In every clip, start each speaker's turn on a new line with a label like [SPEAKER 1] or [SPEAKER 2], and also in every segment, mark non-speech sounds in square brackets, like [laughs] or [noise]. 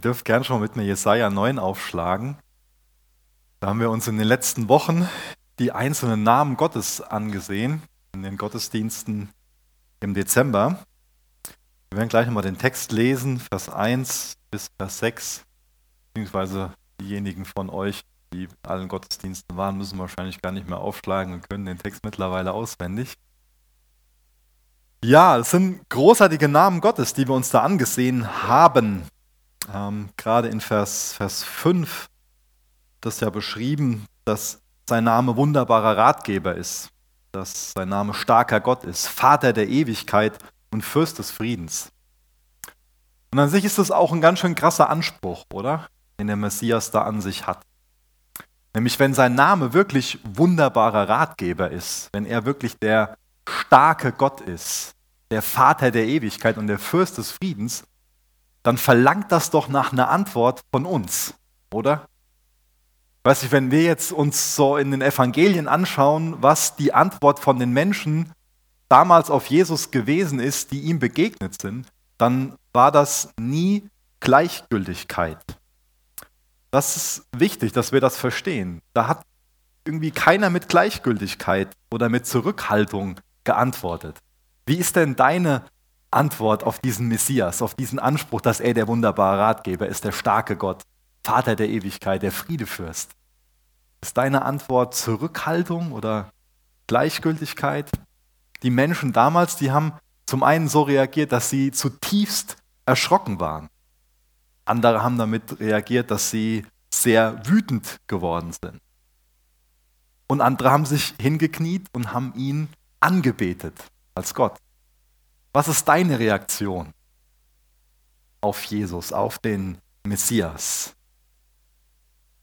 [SPEAKER 1] Ihr dürft gern schon mit mir Jesaja 9 aufschlagen. Da haben wir uns in den letzten Wochen die einzelnen Namen Gottes angesehen, in den Gottesdiensten im Dezember. Wir werden gleich nochmal den Text lesen, Vers 1 bis Vers 6, beziehungsweise diejenigen von euch, die in allen Gottesdiensten waren, müssen wahrscheinlich gar nicht mehr aufschlagen und können den Text mittlerweile auswendig. Ja, es sind großartige Namen Gottes, die wir uns da angesehen haben. Ähm, gerade in Vers, Vers 5 das ja beschrieben, dass sein Name wunderbarer Ratgeber ist, dass sein Name starker Gott ist, Vater der Ewigkeit und Fürst des Friedens. Und an sich ist das auch ein ganz schön krasser Anspruch, oder? Den der Messias da an sich hat. Nämlich wenn sein Name wirklich wunderbarer Ratgeber ist, wenn er wirklich der starke Gott ist, der Vater der Ewigkeit und der Fürst des Friedens, dann verlangt das doch nach einer Antwort von uns, oder? Weiß ich, wenn wir jetzt uns so in den Evangelien anschauen, was die Antwort von den Menschen damals auf Jesus gewesen ist, die ihm begegnet sind, dann war das nie Gleichgültigkeit. Das ist wichtig, dass wir das verstehen. Da hat irgendwie keiner mit Gleichgültigkeit oder mit Zurückhaltung geantwortet. Wie ist denn deine Antwort auf diesen Messias, auf diesen Anspruch, dass er der wunderbare Ratgeber ist, der starke Gott, Vater der Ewigkeit, der Friedefürst. Ist deine Antwort Zurückhaltung oder Gleichgültigkeit? Die Menschen damals, die haben zum einen so reagiert, dass sie zutiefst erschrocken waren. Andere haben damit reagiert, dass sie sehr wütend geworden sind. Und andere haben sich hingekniet und haben ihn angebetet als Gott. Was ist deine Reaktion auf Jesus, auf den Messias?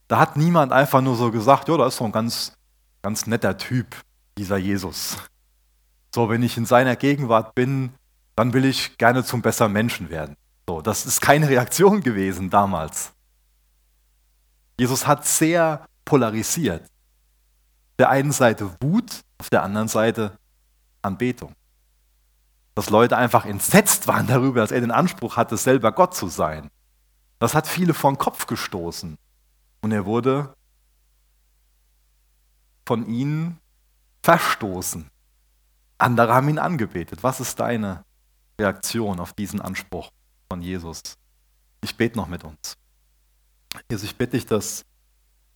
[SPEAKER 1] Da hat niemand einfach nur so gesagt, ja, da ist so ein ganz, ganz netter Typ, dieser Jesus. So, wenn ich in seiner Gegenwart bin, dann will ich gerne zum besseren Menschen werden. So, das ist keine [laughs] Reaktion gewesen damals. Jesus hat sehr polarisiert. Auf der einen Seite Wut, auf der anderen Seite Anbetung dass Leute einfach entsetzt waren [laughs] darüber, dass er den Anspruch hatte, selber Gott zu sein. Das hat viele vom Kopf gestoßen. Und er wurde von ihnen verstoßen. Andere haben ihn angebetet. Was ist deine Reaktion auf diesen Anspruch von Jesus? Ich bete noch mit uns. Jesus, ich bitte dich, dass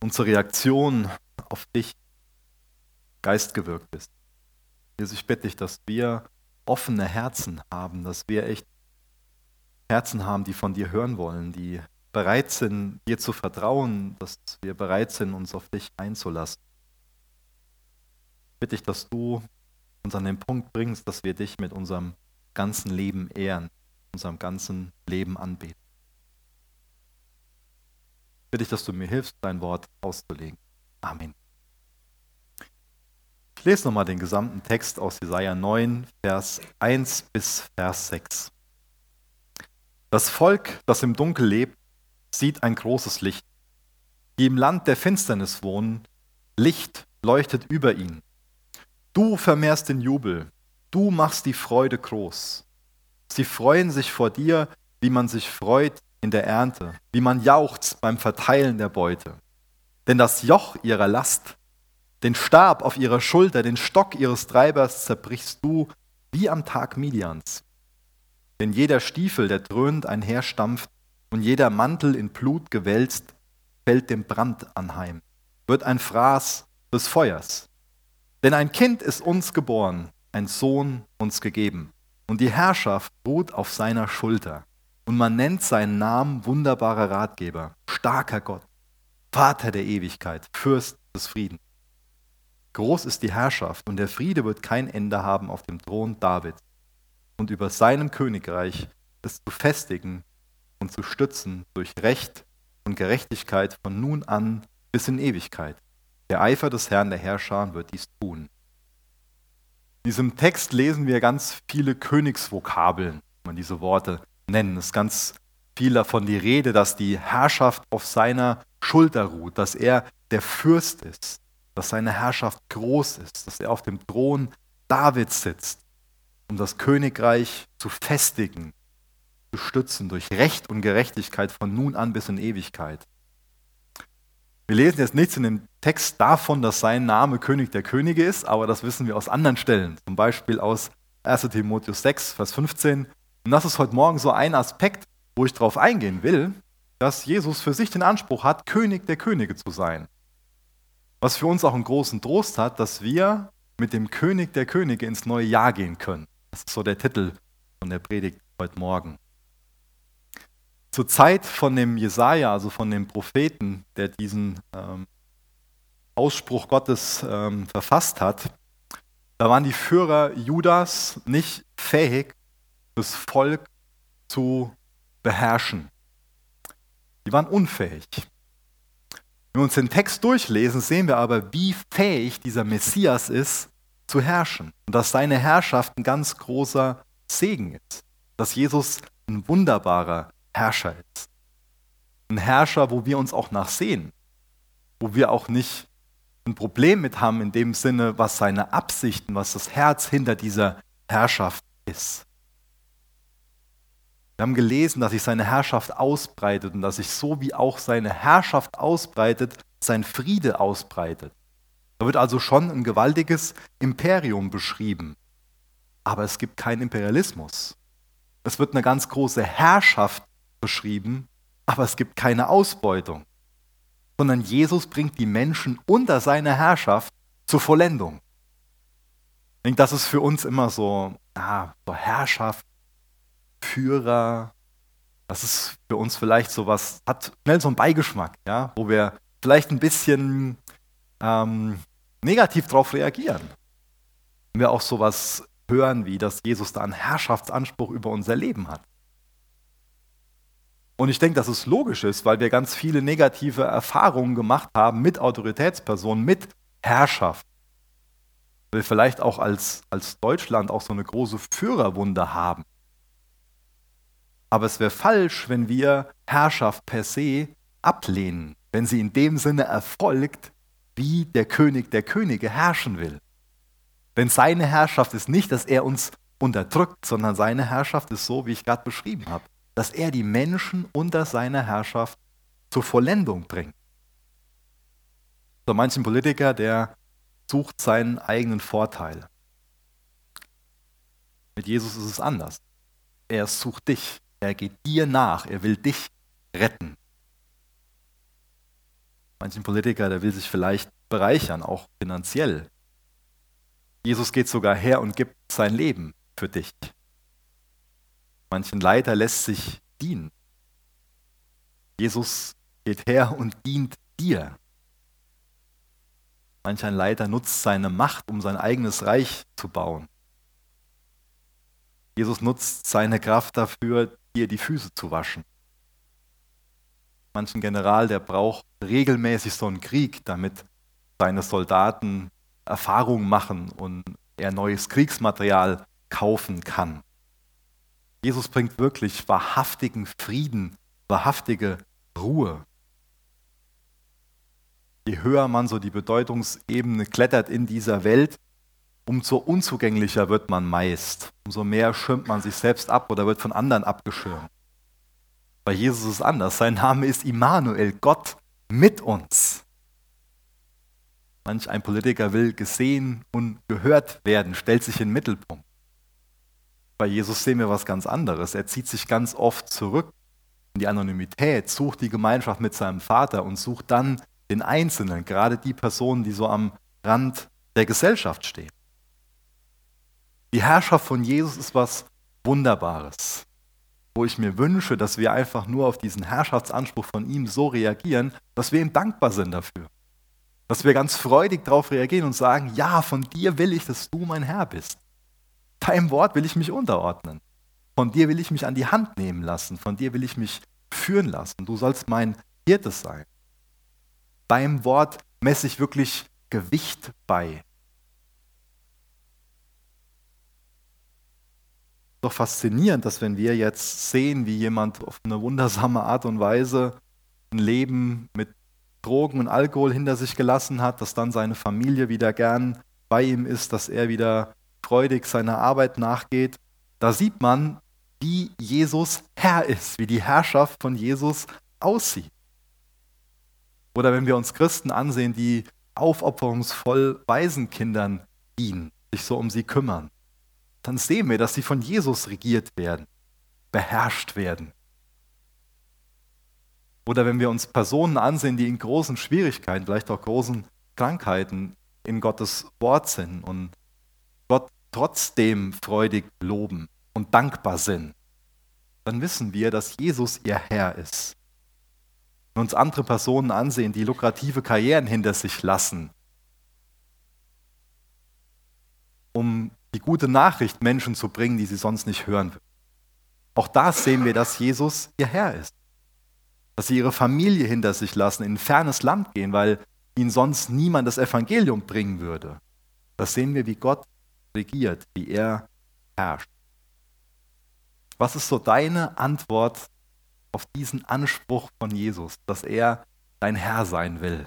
[SPEAKER 1] unsere Reaktion auf dich geistgewirkt ist. Jesus, ich bitte dich, dass wir offene Herzen haben, dass wir echt Herzen haben, die von dir hören wollen, die bereit sind, dir zu vertrauen, dass wir bereit sind, uns auf dich einzulassen. Bitte ich, dass du uns an den Punkt bringst, dass wir dich mit unserem ganzen Leben ehren, unserem ganzen Leben anbeten. Bitte ich, dass du mir hilfst, dein Wort auszulegen. Amen. Ich lese nochmal den gesamten Text aus Jesaja 9, Vers 1 bis Vers 6. Das Volk, das im Dunkel lebt, sieht ein großes Licht. Die im Land der Finsternis wohnen, Licht leuchtet über ihnen. Du vermehrst den Jubel, du machst die Freude groß. Sie freuen sich vor dir, wie man sich freut in der Ernte, wie man jauchzt beim Verteilen der Beute. Denn das Joch ihrer Last den Stab auf ihrer Schulter, den Stock ihres Treibers zerbrichst du wie am Tag Midians. Denn jeder Stiefel, der dröhnt einherstampft und jeder Mantel in Blut gewälzt, fällt dem Brand anheim, wird ein Fraß des Feuers. Denn ein Kind ist uns geboren, ein Sohn uns gegeben, und die Herrschaft ruht auf seiner Schulter. Und man nennt seinen Namen wunderbarer Ratgeber, starker Gott, Vater der Ewigkeit, Fürst des Friedens. Groß ist die Herrschaft und der Friede wird kein Ende haben auf dem Thron Davids und über seinem Königreich es zu festigen und zu stützen durch Recht und Gerechtigkeit von nun an bis in Ewigkeit. Der Eifer des Herrn der Herrscher wird dies tun. In diesem Text lesen wir ganz viele Königsvokabeln, wenn man diese Worte nennen. Es ist ganz viel davon die Rede, dass die Herrschaft auf seiner Schulter ruht, dass er der Fürst ist, dass seine Herrschaft groß ist, dass er auf dem Thron Davids sitzt, um das Königreich zu festigen bestützen durch Recht und Gerechtigkeit von nun an bis in Ewigkeit. Wir lesen jetzt nichts in dem Text davon, dass sein Name König der Könige ist, aber das wissen wir aus anderen Stellen, zum Beispiel aus 1 Timotheus 6, Vers 15. Und das ist heute Morgen so ein Aspekt, wo ich darauf eingehen will, dass Jesus für sich den Anspruch hat, König der Könige zu sein. Was für uns auch einen großen Trost hat, dass wir mit dem König der Könige ins neue Jahr gehen können. Das ist so der Titel von der Predigt heute Morgen. Zur Zeit von dem Jesaja, also von dem Propheten, der diesen ähm, Ausspruch Gottes ähm, verfasst hat, da waren die Führer Judas nicht fähig, das Volk zu beherrschen. Die waren unfähig. Wenn wir uns den Text durchlesen, sehen wir aber, wie fähig dieser Messias ist, zu herrschen. Und dass seine Herrschaft ein ganz großer Segen ist. Dass Jesus ein wunderbarer Herrscher ist. Ein Herrscher, wo wir uns auch nachsehen. Wo wir auch nicht ein Problem mit haben in dem Sinne, was seine Absichten, was das Herz hinter dieser Herrschaft ist. Wir haben gelesen, dass sich seine Herrschaft ausbreitet und dass sich so wie auch seine Herrschaft ausbreitet, sein Friede ausbreitet. Da wird also schon ein gewaltiges Imperium beschrieben. Aber es gibt keinen Imperialismus. Es wird eine ganz große Herrschaft beschrieben, aber es gibt keine Ausbeutung. Sondern Jesus bringt die Menschen unter seine Herrschaft zur Vollendung. Ich denke, das ist für uns immer so, ah, so Herrschaft, Führer, das ist für uns vielleicht so was, hat schnell so einen Beigeschmack, ja, wo wir vielleicht ein bisschen ähm, negativ darauf reagieren. Wenn wir auch sowas hören, wie dass Jesus da einen Herrschaftsanspruch über unser Leben hat. Und ich denke, dass es logisch ist, weil wir ganz viele negative Erfahrungen gemacht haben mit Autoritätspersonen, mit Herrschaft. Wir vielleicht auch als, als Deutschland auch so eine große Führerwunde haben. Aber es wäre falsch, wenn wir Herrschaft per se ablehnen, wenn sie in dem Sinne erfolgt, wie der König der Könige herrschen will. Denn seine Herrschaft ist nicht, dass er uns unterdrückt, sondern seine Herrschaft ist so, wie ich gerade beschrieben habe, dass er die Menschen unter seiner Herrschaft zur Vollendung bringt. So manchen Politiker, der sucht seinen eigenen Vorteil. Mit Jesus ist es anders. Er sucht dich. Er geht dir nach. Er will dich retten. Manchen Politiker, der will sich vielleicht bereichern, auch finanziell. Jesus geht sogar her und gibt sein Leben für dich. Manchen Leiter lässt sich dienen. Jesus geht her und dient dir. Manch ein Leiter nutzt seine Macht, um sein eigenes Reich zu bauen. Jesus nutzt seine Kraft dafür, dir die Füße zu waschen. Manchen General, der braucht regelmäßig so einen Krieg, damit seine Soldaten Erfahrung machen und er neues Kriegsmaterial kaufen kann. Jesus bringt wirklich wahrhaftigen Frieden, wahrhaftige Ruhe. Je höher man so die Bedeutungsebene klettert in dieser Welt, umso unzugänglicher wird man meist. Umso mehr schirmt man sich selbst ab oder wird von anderen abgeschirmt. Bei Jesus ist es anders. Sein Name ist Immanuel, Gott mit uns. Manch ein Politiker will gesehen und gehört werden, stellt sich in den Mittelpunkt. Bei Jesus sehen wir was ganz anderes. Er zieht sich ganz oft zurück in die Anonymität, sucht die Gemeinschaft mit seinem Vater und sucht dann den Einzelnen, gerade die Personen, die so am Rand der Gesellschaft stehen. Die Herrschaft von Jesus ist was Wunderbares, wo ich mir wünsche, dass wir einfach nur auf diesen Herrschaftsanspruch von ihm so reagieren, dass wir ihm dankbar sind dafür. Dass wir ganz freudig darauf reagieren und sagen, ja, von dir will ich, dass du mein Herr bist. Deinem Wort will ich mich unterordnen. Von dir will ich mich an die Hand nehmen lassen. Von dir will ich mich führen lassen. Du sollst mein Hirte sein. Deinem Wort messe ich wirklich Gewicht bei. Doch faszinierend, dass wenn wir jetzt sehen, wie jemand auf eine wundersame Art und Weise ein Leben mit Drogen und Alkohol hinter sich gelassen hat, dass dann seine Familie wieder gern bei ihm ist, dass er wieder freudig seiner Arbeit nachgeht, da sieht man, wie Jesus Herr ist, wie die Herrschaft von Jesus aussieht. Oder wenn wir uns Christen ansehen, die aufopferungsvoll Waisenkindern dienen, sich so um sie kümmern, dann sehen wir, dass sie von Jesus regiert werden, beherrscht werden. Oder wenn wir uns Personen ansehen, die in großen Schwierigkeiten, vielleicht auch großen Krankheiten in Gottes Wort sind und Gott trotzdem freudig loben und dankbar sind, dann wissen wir, dass Jesus ihr Herr ist. Wenn wir uns andere Personen ansehen, die lukrative Karrieren hinter sich lassen, um die gute Nachricht Menschen zu bringen, die sie sonst nicht hören würden. Auch da sehen wir, dass Jesus ihr Herr ist. Dass sie ihre Familie hinter sich lassen, in ein fernes Land gehen, weil ihnen sonst niemand das Evangelium bringen würde. Das sehen wir, wie Gott regiert, wie er herrscht. Was ist so deine Antwort auf diesen Anspruch von Jesus, dass er dein Herr sein will?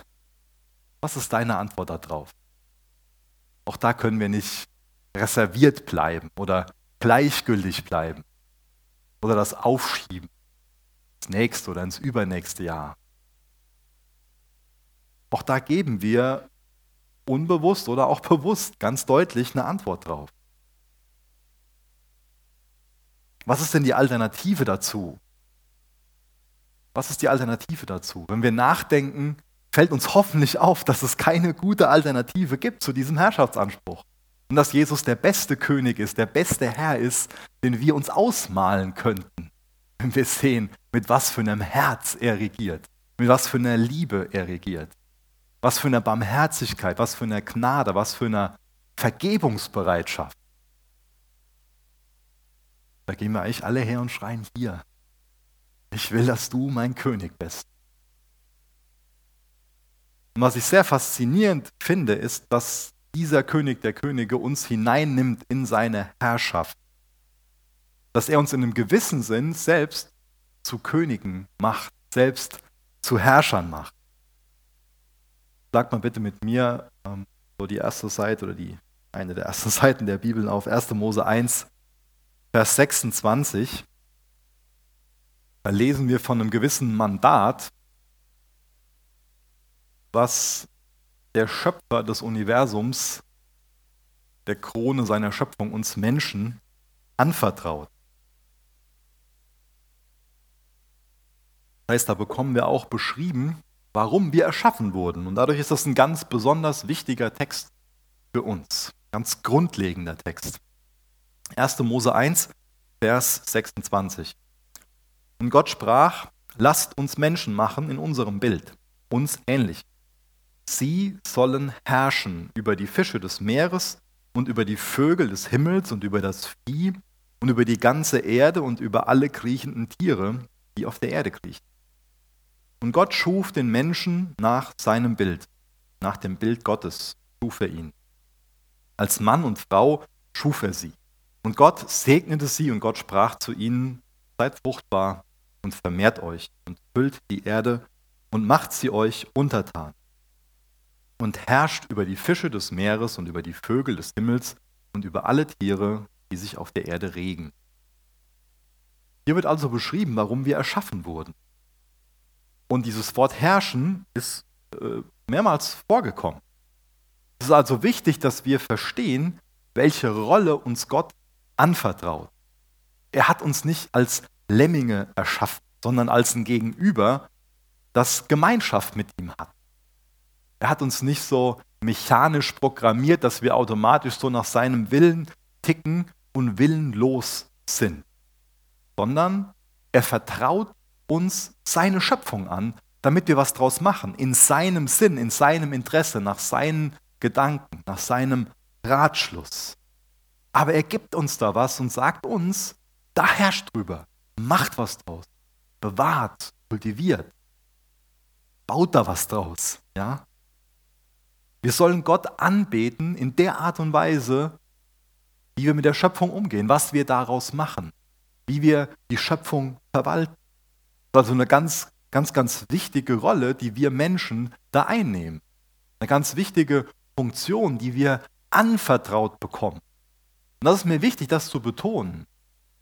[SPEAKER 1] Was ist deine Antwort darauf? Auch da können wir nicht reserviert bleiben oder gleichgültig bleiben oder das aufschieben ins nächste oder ins übernächste Jahr. Auch da geben wir unbewusst oder auch bewusst ganz deutlich eine Antwort drauf. Was ist denn die Alternative dazu? Was ist die Alternative dazu? Wenn wir nachdenken, fällt uns hoffentlich auf, dass es keine gute Alternative gibt zu diesem Herrschaftsanspruch. Und dass Jesus der beste König ist, der beste Herr ist, den wir uns ausmalen könnten, wenn wir sehen, mit was für einem Herz er regiert, mit was für einer Liebe er regiert, was für einer Barmherzigkeit, was für einer Gnade, was für einer Vergebungsbereitschaft. Da gehen wir eigentlich alle her und schreien hier. Ich will, dass du mein König bist. Und was ich sehr faszinierend finde, ist, dass dieser König der Könige uns hineinnimmt in seine Herrschaft. Dass er uns in einem gewissen Sinn selbst zu Königen macht, selbst zu Herrschern macht. Sag mal bitte mit mir ähm, so die erste Seite oder die eine der ersten [laughs] Seiten der Bibel auf 1. Mose 1, Vers 26. Da lesen wir von einem gewissen Mandat, was der Schöpfer des Universums, der Krone seiner Schöpfung, uns Menschen anvertraut. Das heißt, da bekommen wir auch beschrieben, warum wir erschaffen wurden. Und dadurch ist das ein ganz besonders wichtiger Text für uns, ganz grundlegender Text. 1. Mose 1, Vers 26. Und Gott sprach, lasst uns Menschen machen in unserem Bild, uns ähnlich Sie sollen herrschen über die Fische des Meeres und über die Vögel des Himmels und über das Vieh und über die ganze Erde und über alle kriechenden Tiere, die auf der Erde kriechen. Und Gott schuf den Menschen nach seinem Bild, nach dem Bild Gottes schuf er ihn. Als Mann und Frau schuf er sie. Und Gott segnete sie und Gott sprach zu ihnen, seid fruchtbar und vermehrt euch und füllt die Erde und macht sie euch untertan und herrscht über die Fische des Meeres und über die Vögel des Himmels und über alle Tiere, die sich auf der Erde regen. Hier wird also beschrieben, warum wir erschaffen wurden. Und dieses Wort herrschen ist äh, mehrmals vorgekommen. Es ist also wichtig, dass wir verstehen, welche Rolle uns Gott anvertraut. Er hat uns nicht als Lemminge erschaffen, sondern als ein Gegenüber, das Gemeinschaft mit ihm hat. Er hat uns nicht so mechanisch programmiert, dass wir automatisch so nach seinem Willen ticken und willenlos sind, sondern er vertraut uns seine Schöpfung an, damit wir was draus machen, in seinem Sinn, in seinem Interesse, nach seinen Gedanken, nach seinem Ratschluss. Aber er gibt uns da was und sagt uns, da herrscht drüber, macht was draus, bewahrt, kultiviert, baut da was draus, ja? Wir sollen Gott anbeten in der Art und Weise, wie wir mit der Schöpfung umgehen, was wir daraus machen, wie wir die Schöpfung verwalten. Das ist also eine ganz, ganz, ganz wichtige Rolle, die wir Menschen da einnehmen. Eine ganz wichtige Funktion, die wir anvertraut bekommen. Und das ist mir wichtig, das zu betonen.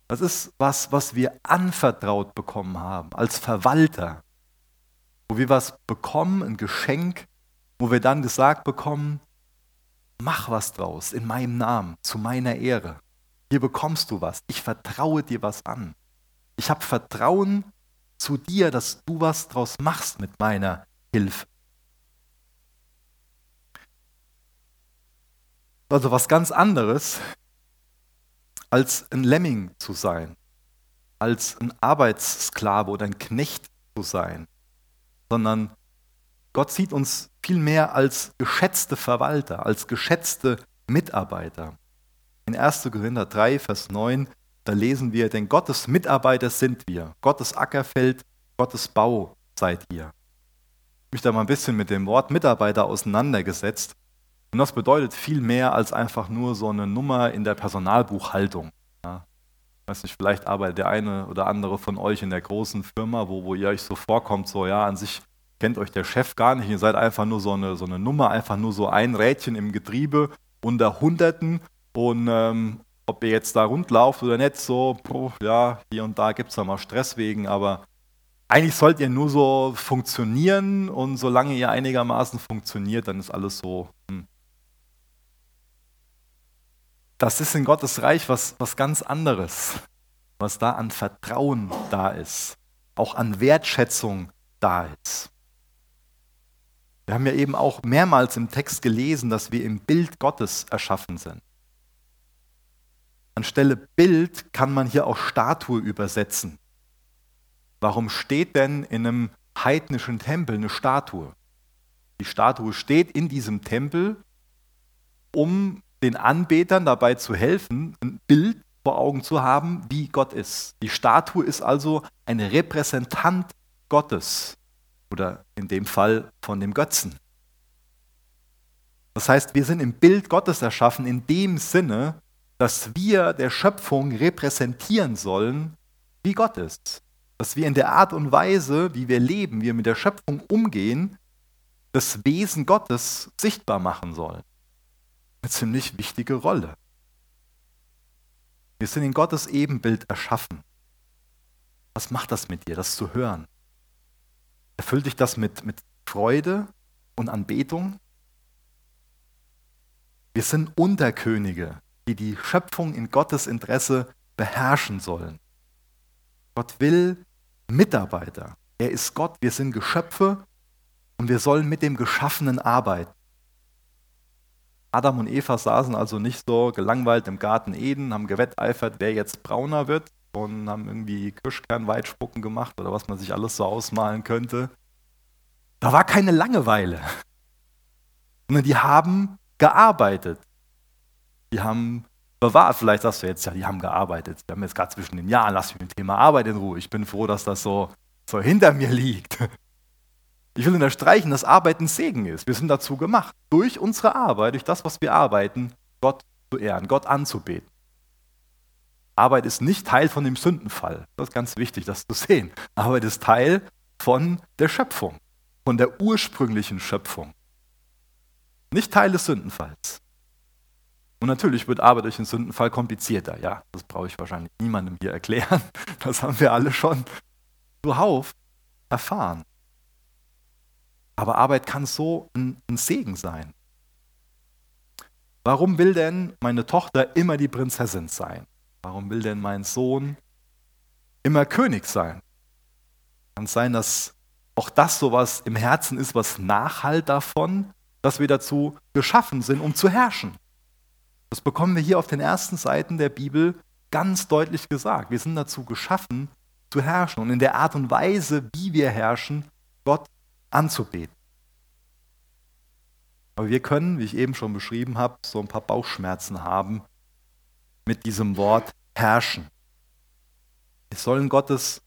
[SPEAKER 1] Das ist was, was wir anvertraut bekommen haben als Verwalter, wo wir was bekommen, ein Geschenk, wo wir dann gesagt bekommen, mach was draus in meinem Namen, zu meiner Ehre. Hier bekommst du was. Ich vertraue dir was an. Ich habe Vertrauen zu dir, dass du was draus machst mit meiner Hilfe. Also was ganz anderes, als ein Lemming zu sein, als ein Arbeitssklave oder ein Knecht zu sein, sondern Gott sieht uns vielmehr als geschätzte Verwalter, als geschätzte Mitarbeiter. In 1. Korinther 3, Vers 9, da lesen wir, denn Gottes Mitarbeiter sind wir, Gottes Ackerfeld, Gottes Bau seid ihr. Ich habe mich da mal ein bisschen mit dem Wort Mitarbeiter auseinandergesetzt. Und das bedeutet viel mehr als einfach nur so eine Nummer in der Personalbuchhaltung. Ja. Ich weiß nicht, vielleicht arbeitet der eine oder andere von euch in der großen Firma, wo, wo ihr euch so vorkommt, so ja, an sich kennt euch der Chef gar nicht, ihr seid einfach nur so eine, so eine Nummer, einfach nur so ein Rädchen im Getriebe unter Hunderten und ähm, ob ihr jetzt da rundlauft oder nicht, so, ja, hier und da gibt es da mal Stress wegen, aber eigentlich sollt ihr nur so funktionieren und solange ihr einigermaßen funktioniert, dann ist alles so. Hm. Das ist in Gottes Reich was, was ganz anderes, was da an Vertrauen da ist, auch an Wertschätzung da ist. Wir haben ja eben auch mehrmals im Text gelesen, dass wir im Bild Gottes erschaffen sind. Anstelle Bild kann man hier auch Statue übersetzen. Warum steht denn in einem heidnischen Tempel eine Statue? Die Statue steht in diesem Tempel, um den Anbetern dabei zu helfen, ein Bild vor Augen zu haben, wie Gott ist. Die Statue ist also ein Repräsentant Gottes oder in dem Fall von dem Götzen. Das heißt, wir sind im Bild Gottes erschaffen in dem Sinne, dass wir der Schöpfung repräsentieren sollen, wie Gott ist. Dass wir in der Art und Weise, wie wir leben, wie wir mit der Schöpfung umgehen, das Wesen Gottes sichtbar machen sollen. Eine ziemlich wichtige Rolle. Wir sind in Gottes Ebenbild erschaffen. Was macht das mit dir, das zu hören? Erfüllt dich das mit, mit Freude und Anbetung? Wir sind Unterkönige, die die Schöpfung in Gottes Interesse beherrschen sollen. Gott will Mitarbeiter. Er ist Gott, wir sind Geschöpfe und wir sollen mit dem Geschaffenen arbeiten. Adam und Eva saßen also nicht so gelangweilt im Garten Eden, haben gewetteifert, wer jetzt brauner wird, und haben irgendwie Kirschkernweitspucken gemacht oder was man sich alles so ausmalen könnte. Da war keine Langeweile, [laughs] sondern die haben gearbeitet. Die haben bewahrt. Vielleicht sagst du jetzt, ja, die haben gearbeitet. Wir haben jetzt gerade zwischen den Jahren, lass mich mit dem Thema Arbeit in Ruhe. Ich bin froh, dass das so, so hinter mir liegt. [laughs] Ich will unterstreichen, dass Arbeiten Segen ist. Wir sind dazu gemacht, durch unsere Arbeit, durch das, was wir arbeiten, Gott zu ehren, Gott anzubeten. Arbeit ist nicht Teil von dem Sündenfall. Das ist ganz wichtig, das zu sehen. Arbeit ist Teil von der Schöpfung, von der ursprünglichen Schöpfung. Nicht Teil des Sündenfalls. Und natürlich wird Arbeit durch den Sündenfall komplizierter. Ja, das brauche ich wahrscheinlich niemandem hier erklären. [laughs] Das haben wir alle schon zuhauf erfahren. Aber Arbeit kann so ein, ein Segen sein. Warum will denn meine Tochter immer die Prinzessin sein? Warum will denn mein Sohn immer König sein? Kann es sein, dass auch das so was im Herzen ist, was nachhalt davon, dass wir dazu geschaffen sind, um zu herrschen. Das bekommen wir hier auf den ersten Seiten der Bibel ganz deutlich gesagt. Wir sind dazu geschaffen, zu herrschen und in der Art und Weise, wie wir herrschen, Gott anzubeten. Aber wir können, wie ich eben schon beschrieben habe, so ein paar Bauchschmerzen haben, mit diesem Wort herrschen. Wir sollen Gottes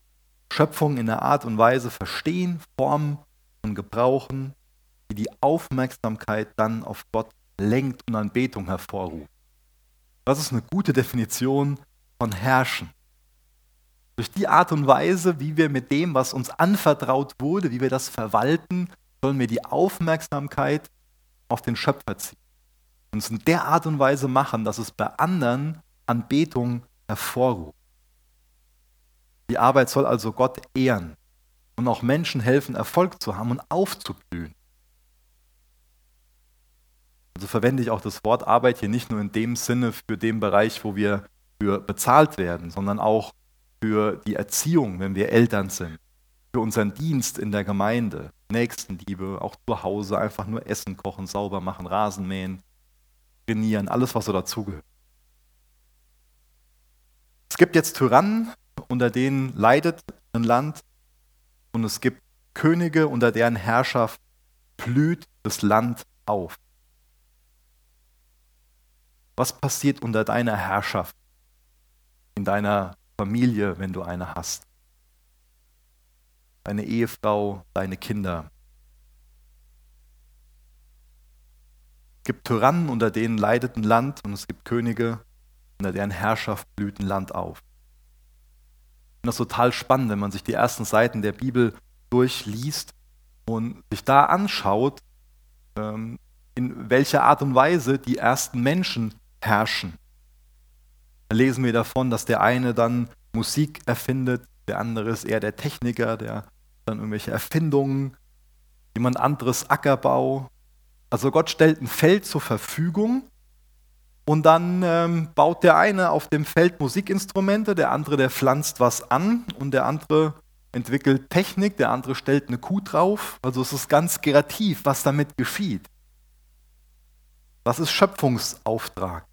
[SPEAKER 1] Schöpfung in der Art und Weise verstehen, formen und gebrauchen, die die Aufmerksamkeit dann auf Gott lenkt und Anbetung hervorruft. Das ist eine gute Definition von herrschen. Durch die Art und Weise, wie wir mit dem, was uns anvertraut wurde, wie wir das verwalten, sollen wir die Aufmerksamkeit auf den Schöpfer ziehen. Und es in der Art und Weise machen, dass es bei anderen Anbetung hervorruft. Die Arbeit soll also Gott ehren und auch Menschen helfen, Erfolg zu haben und aufzublühen. Also verwende ich auch das Wort Arbeit hier nicht nur in dem Sinne für den Bereich, wo wir für bezahlt werden, sondern auch für die Erziehung, wenn wir Eltern sind, für unseren Dienst in der Gemeinde, Nächstenliebe, auch zu Hause, einfach nur Essen kochen, sauber machen, Rasen mähen, trainieren, alles, was so dazugehört. Es gibt jetzt Tyrannen, unter denen leidet ein Land und es gibt Könige, unter deren Herrschaft blüht das Land auf. Was passiert unter deiner Herrschaft, in deiner Familie, wenn du eine hast? Deine Ehefrau, deine Kinder. Es gibt Tyrannen, unter denen leidet ein Land und es gibt Könige, unter deren Herrschaft blüht ein Land auf. Ich finde das total spannend, wenn man sich die ersten Seiten der Bibel durchliest und sich da anschaut, ähm, in welcher Art und Weise die ersten Menschen herrschen. Da lesen wir davon, dass der eine dann Musik erfindet, der andere ist eher der Techniker, der dann irgendwelche Erfindungen, jemand anderes Ackerbau. Also Gott stellt ein Feld zur Verfügung und dann ähm, baut der eine auf dem Feld Musikinstrumente, der andere, der pflanzt was an und der andere entwickelt Technik, der andere stellt eine Kuh drauf. Also es ist ganz kreativ, was damit geschieht. Das ist Schöpfungsauftrag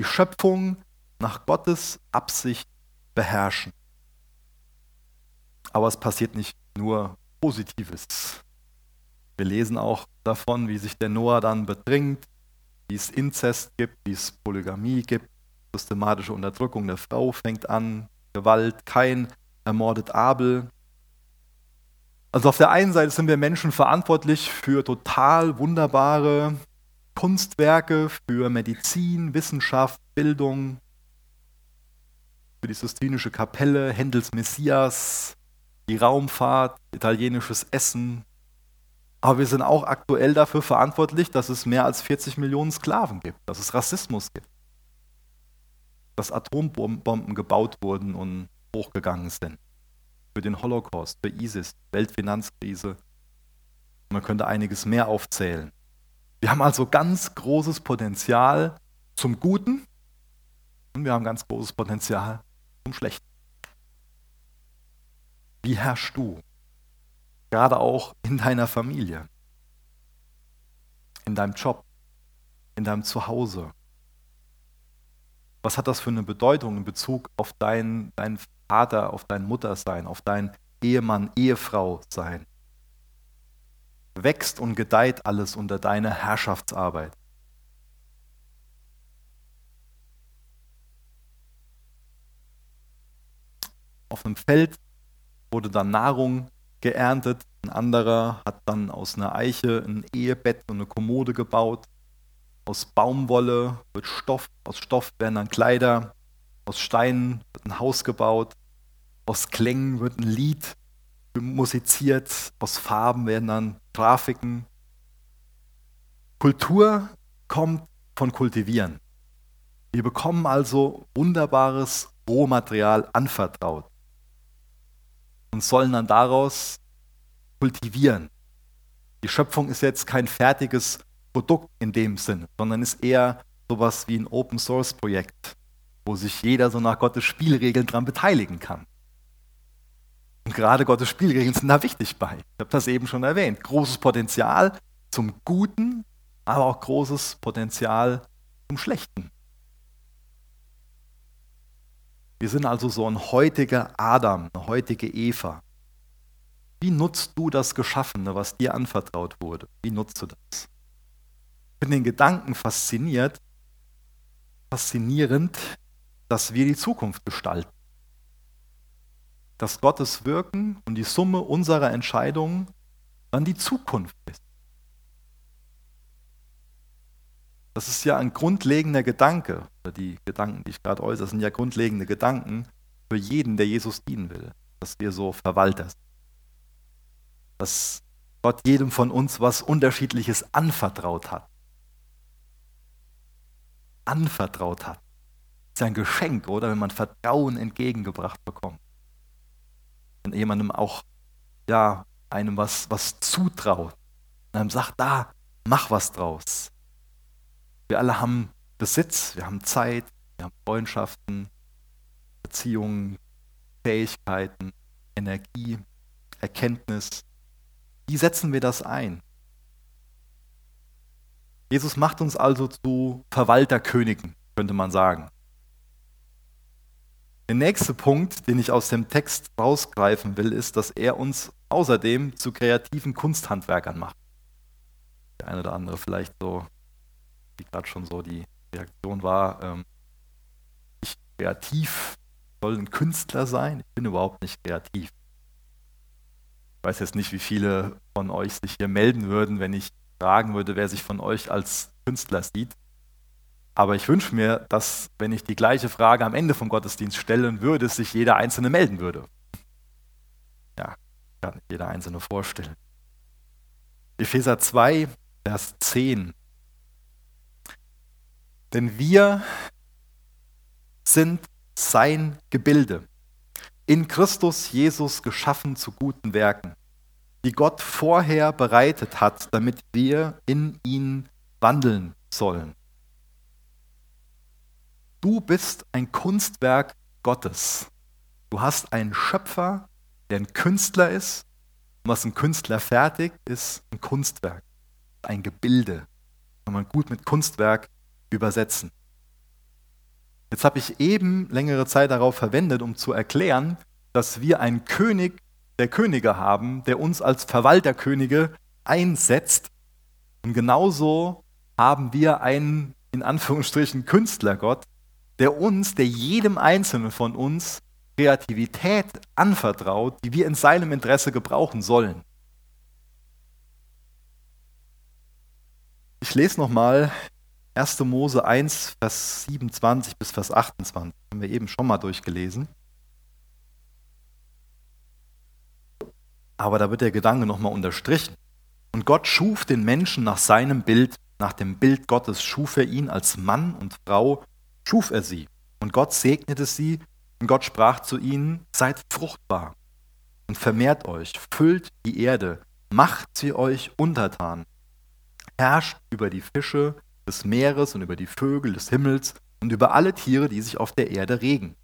[SPEAKER 1] die Schöpfung nach Gottes Absicht beherrschen. Aber es passiert nicht nur Positives. Wir lesen auch davon, wie sich der Noah dann betrinkt, wie es Inzest gibt, wie es Polygamie gibt, systematische Unterdrückung der Frau fängt an, Gewalt, kein ermordet Abel. Also auf der einen Seite sind wir Menschen verantwortlich für total wunderbare Kunstwerke für Medizin, Wissenschaft, Bildung, für die Sistinische Kapelle, Händels Messias, die Raumfahrt, italienisches Essen. Aber wir sind auch aktuell dafür verantwortlich, dass es mehr als 40 Millionen Sklaven gibt, dass es Rassismus gibt, dass Atombomben gebaut wurden und hochgegangen sind. Für den Holocaust, für ISIS, Weltfinanzkrise. Man könnte einiges mehr aufzählen. Wir haben also ganz großes Potenzial zum Guten und wir haben ganz großes Potenzial zum Schlechten. Wie herrschst du? Gerade auch in deiner Familie, in deinem Job, in deinem Zuhause. Was hat das für eine Bedeutung in Bezug auf deinen dein Vater, auf dein Muttersein, auf dein Ehemann, Ehefrau sein? wächst und gedeiht alles unter deiner Herrschaftsarbeit. Auf einem Feld wurde dann Nahrung geerntet, ein anderer hat dann aus einer Eiche ein Ehebett und eine Kommode gebaut. Aus Baumwolle wird Stoff, aus Stoff werden dann Kleider, aus Steinen wird ein Haus gebaut, aus Klängen wird ein Lied musiziert, aus Farben werden dann Grafiken. Kultur kommt von Kultivieren. Wir bekommen also wunderbares Rohmaterial anvertraut und sollen dann daraus kultivieren. Die Schöpfung ist jetzt kein fertiges Produkt in dem Sinne, sondern ist eher sowas wie ein Open Source Projekt, wo sich jeder so nach Gottes Spielregeln dran beteiligen kann. Und gerade Gottes Spielregeln sind da wichtig bei. Ich habe das eben schon erwähnt. Großes Potenzial zum Guten, aber auch großes Potenzial zum Schlechten. Wir sind also so ein heutiger Adam, eine heutige Eva. Wie nutzt du das Geschaffene, was dir anvertraut wurde? Wie nutzt du das? Ich bin den Gedanken fasziniert, faszinierend, dass wir die Zukunft gestalten dass Gottes Wirken und die Summe unserer Entscheidungen dann die Zukunft ist. Das ist ja ein grundlegender Gedanke, die Gedanken, die ich gerade äußere, sind ja grundlegende Gedanken für jeden, der Jesus dienen will, dass wir so Verwalter sind. Dass Gott jedem von uns was Unterschiedliches anvertraut hat. Anvertraut hat. ist ein Geschenk, oder? Wenn man Vertrauen entgegengebracht bekommt. Wenn jemandem auch, ja, einem was, was zutraut. Und einem sagt, da, mach was draus. Wir alle haben Besitz, wir haben Zeit, wir haben Freundschaften, Beziehungen, Fähigkeiten, Energie, Erkenntnis. Wie setzen wir das ein? Jesus macht uns also zu Verwalterkönigen, könnte man sagen. Der nächste Punkt, den ich aus dem Text rausgreifen will, ist, dass er uns außerdem zu kreativen Kunsthandwerkern macht. Der eine oder andere vielleicht so, wie gerade schon so die Reaktion war, ähm, ich kreativ soll ein Künstler sein. Ich bin überhaupt nicht kreativ. Ich weiß jetzt nicht, wie viele von euch sich hier melden würden, wenn ich fragen würde, wer sich von euch als Künstler sieht. Aber ich wünsche mir, dass, wenn ich die gleiche Frage am Ende vom Gottesdienst stellen würde, sich jeder Einzelne melden würde. Ja, kann jeder Einzelne vorstellen. Epheser 2, Vers 10. Denn wir sind sein Gebilde, in Christus Jesus geschaffen zu guten Werken, die Gott vorher bereitet hat, damit wir in ihn wandeln sollen. Du bist ein Kunstwerk Gottes. Du hast einen Schöpfer, der ein Künstler ist. Und was ein Künstler fertigt, ist ein Kunstwerk, ein Gebilde. Kann man gut mit Kunstwerk übersetzen. Jetzt habe ich eben längere Zeit darauf verwendet, um zu erklären, dass wir einen König der Könige haben, der uns als Verwalterkönige einsetzt. Und genauso haben wir einen, in Anführungsstrichen, Künstlergott, der uns, der jedem Einzelnen von uns Kreativität anvertraut, die wir in seinem Interesse gebrauchen sollen. Ich lese nochmal 1. Mose 1, Vers 27 bis Vers 28. Haben wir eben schon mal durchgelesen. Aber da wird der Gedanke nochmal unterstrichen. Und Gott schuf den Menschen nach seinem Bild, nach dem Bild Gottes schuf er ihn als Mann und Frau, schuf er sie. Und Gott segnete sie und Gott sprach zu ihnen, seid fruchtbar und vermehrt euch, füllt die Erde, macht sie euch untertan, herrscht über die Fische des Meeres und über die Vögel des Himmels und über alle Tiere, die sich auf der Erde regen.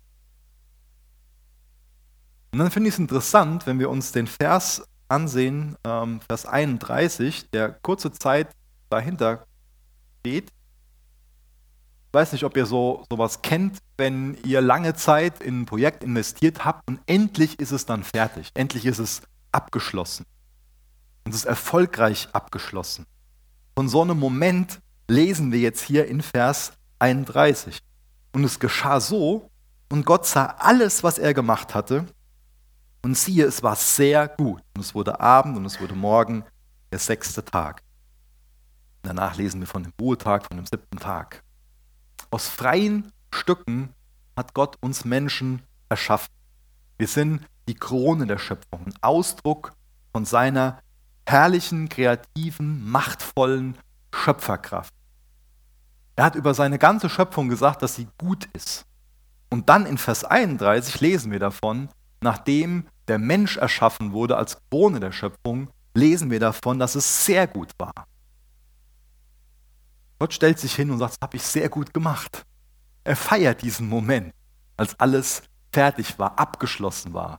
[SPEAKER 1] Und dann finde ich es interessant, wenn wir uns den Vers ansehen, ähm, Vers 31, der kurze Zeit dahinter steht. Ich weiß nicht, ob ihr so sowas kennt, wenn ihr lange Zeit in ein Projekt investiert habt und endlich ist es dann fertig. Endlich ist es abgeschlossen. Und es ist erfolgreich abgeschlossen. Von so einem Moment lesen wir jetzt hier in Vers 31. Und es geschah so, und Gott sah alles, was er gemacht hatte, und siehe, es war sehr gut. Und es wurde Abend und es wurde Morgen, der sechste Tag. Danach lesen wir von dem Ruhetag, von dem siebten Tag. Aus freien Stücken hat Gott uns Menschen erschaffen. Wir sind die Krone der Schöpfung, ein Ausdruck von seiner herrlichen, kreativen, machtvollen Schöpferkraft. Er hat über seine ganze Schöpfung gesagt, dass sie gut ist. Und dann in Vers 31 lesen wir davon, nachdem der Mensch erschaffen wurde als Krone der Schöpfung, lesen wir davon, dass es sehr gut war. Gott stellt sich hin und sagt, das habe ich sehr gut gemacht. Er feiert diesen Moment, als alles fertig war, abgeschlossen war.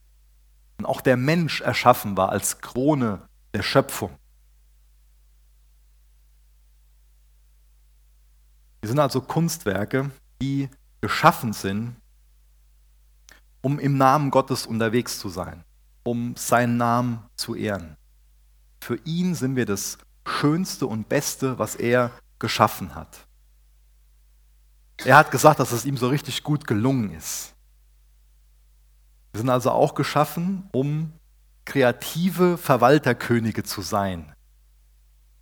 [SPEAKER 1] Und auch der Mensch erschaffen war als Krone der Schöpfung. Wir sind also Kunstwerke, die geschaffen sind um im Namen Gottes unterwegs zu sein, um seinen Namen zu ehren. Für ihn sind wir das Schönste und Beste, was er geschaffen hat. Er hat gesagt, dass es ihm so richtig gut gelungen ist. Wir sind also auch geschaffen, um kreative Verwalterkönige zu sein.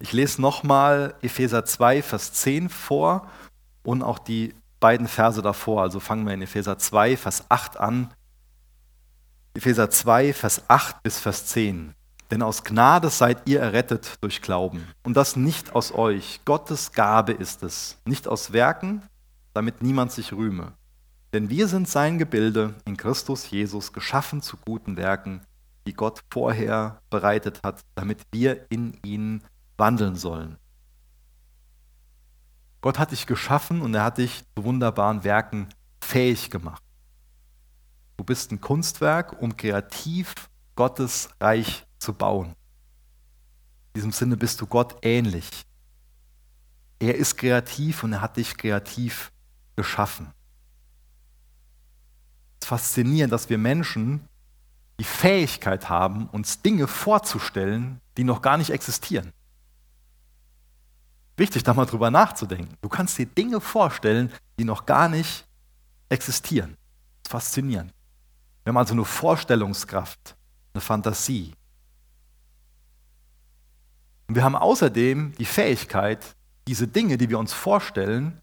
[SPEAKER 1] Ich lese nochmal Epheser 2, Vers 10 vor und auch die beiden Verse davor. Also fangen wir in Epheser 2, Vers 8 an. Epheser 2, Vers 8 bis Vers 10. Denn aus Gnade seid ihr errettet durch Glauben. Und das nicht aus euch. Gottes Gabe ist es. Nicht aus Werken, damit niemand sich rühme. denn wir sind sein Gebilde in Christus Jesus, geschaffen zu guten Werken, die Gott vorher bereitet hat, damit wir in ihnen wandeln sollen. Gott hat dich geschaffen und er hat dich zu wunderbaren Werken fähig gemacht. Du bist ein Kunstwerk, um kreativ Gottes Reich zu bauen. In diesem Sinne bist du Gott ähnlich. Er ist kreativ und er hat dich kreativ geschaffen. Es ist faszinierend, dass wir Menschen die Fähigkeit haben, uns Dinge vorzustellen, die noch gar nicht existieren. Wichtig, da mal drüber nachzudenken. Du kannst dir Dinge vorstellen, die noch gar nicht existieren. Faszinierend. Wir haben also eine Vorstellungskraft, eine Fantasie. Und wir haben außerdem die Fähigkeit, diese Dinge, die wir uns vorstellen,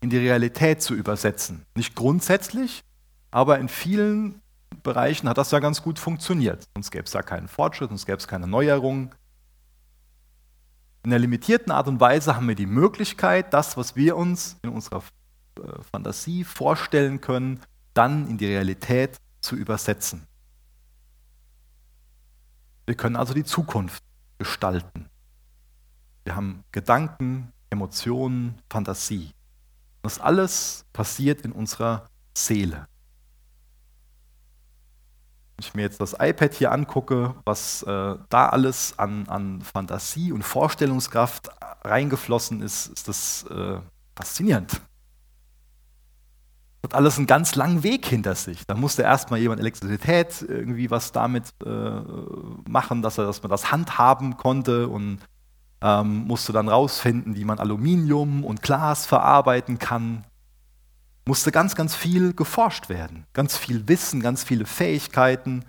[SPEAKER 1] in die Realität zu übersetzen. Nicht grundsätzlich, aber in vielen Bereichen hat das ja ganz gut funktioniert. Sonst gäbe es da keinen Fortschritt, sonst gäbe es keine Neuerungen. In einer limitierten Art und Weise haben wir die Möglichkeit, das, was wir uns in unserer äh, Fantasie vorstellen können, dann in die Realität zu übersetzen. Wir können also die Zukunft gestalten. Wir haben Gedanken, Emotionen, Fantasie. Das alles passiert in unserer Seele. Wenn ich mir jetzt das iPad hier angucke, was äh, da alles an, an Fantasie und Vorstellungskraft reingeflossen ist, ist das äh, faszinierend hat alles einen ganz langen Weg hinter sich. Da musste erstmal jemand Elektrizität irgendwie was damit äh, machen, dass, er, dass man das handhaben konnte und ähm, musste dann rausfinden, wie man Aluminium und Glas verarbeiten kann. Musste ganz, ganz viel geforscht werden. Ganz viel Wissen, ganz viele Fähigkeiten,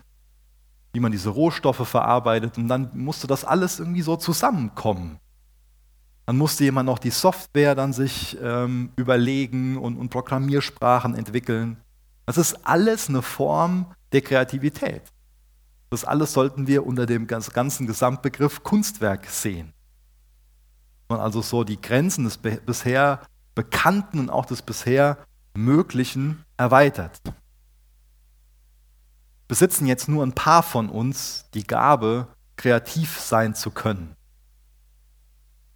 [SPEAKER 1] wie man diese Rohstoffe verarbeitet. Und dann musste das alles irgendwie so zusammenkommen. Dann musste jemand noch die Software dann sich ähm, überlegen und, und Programmiersprachen entwickeln. Das ist alles eine Form der Kreativität. Das alles sollten wir unter dem ganzen Gesamtbegriff Kunstwerk sehen. Man also so die Grenzen des bisher Bekannten und auch des bisher Möglichen erweitert. Besitzen jetzt nur ein paar von uns die Gabe, kreativ sein zu können.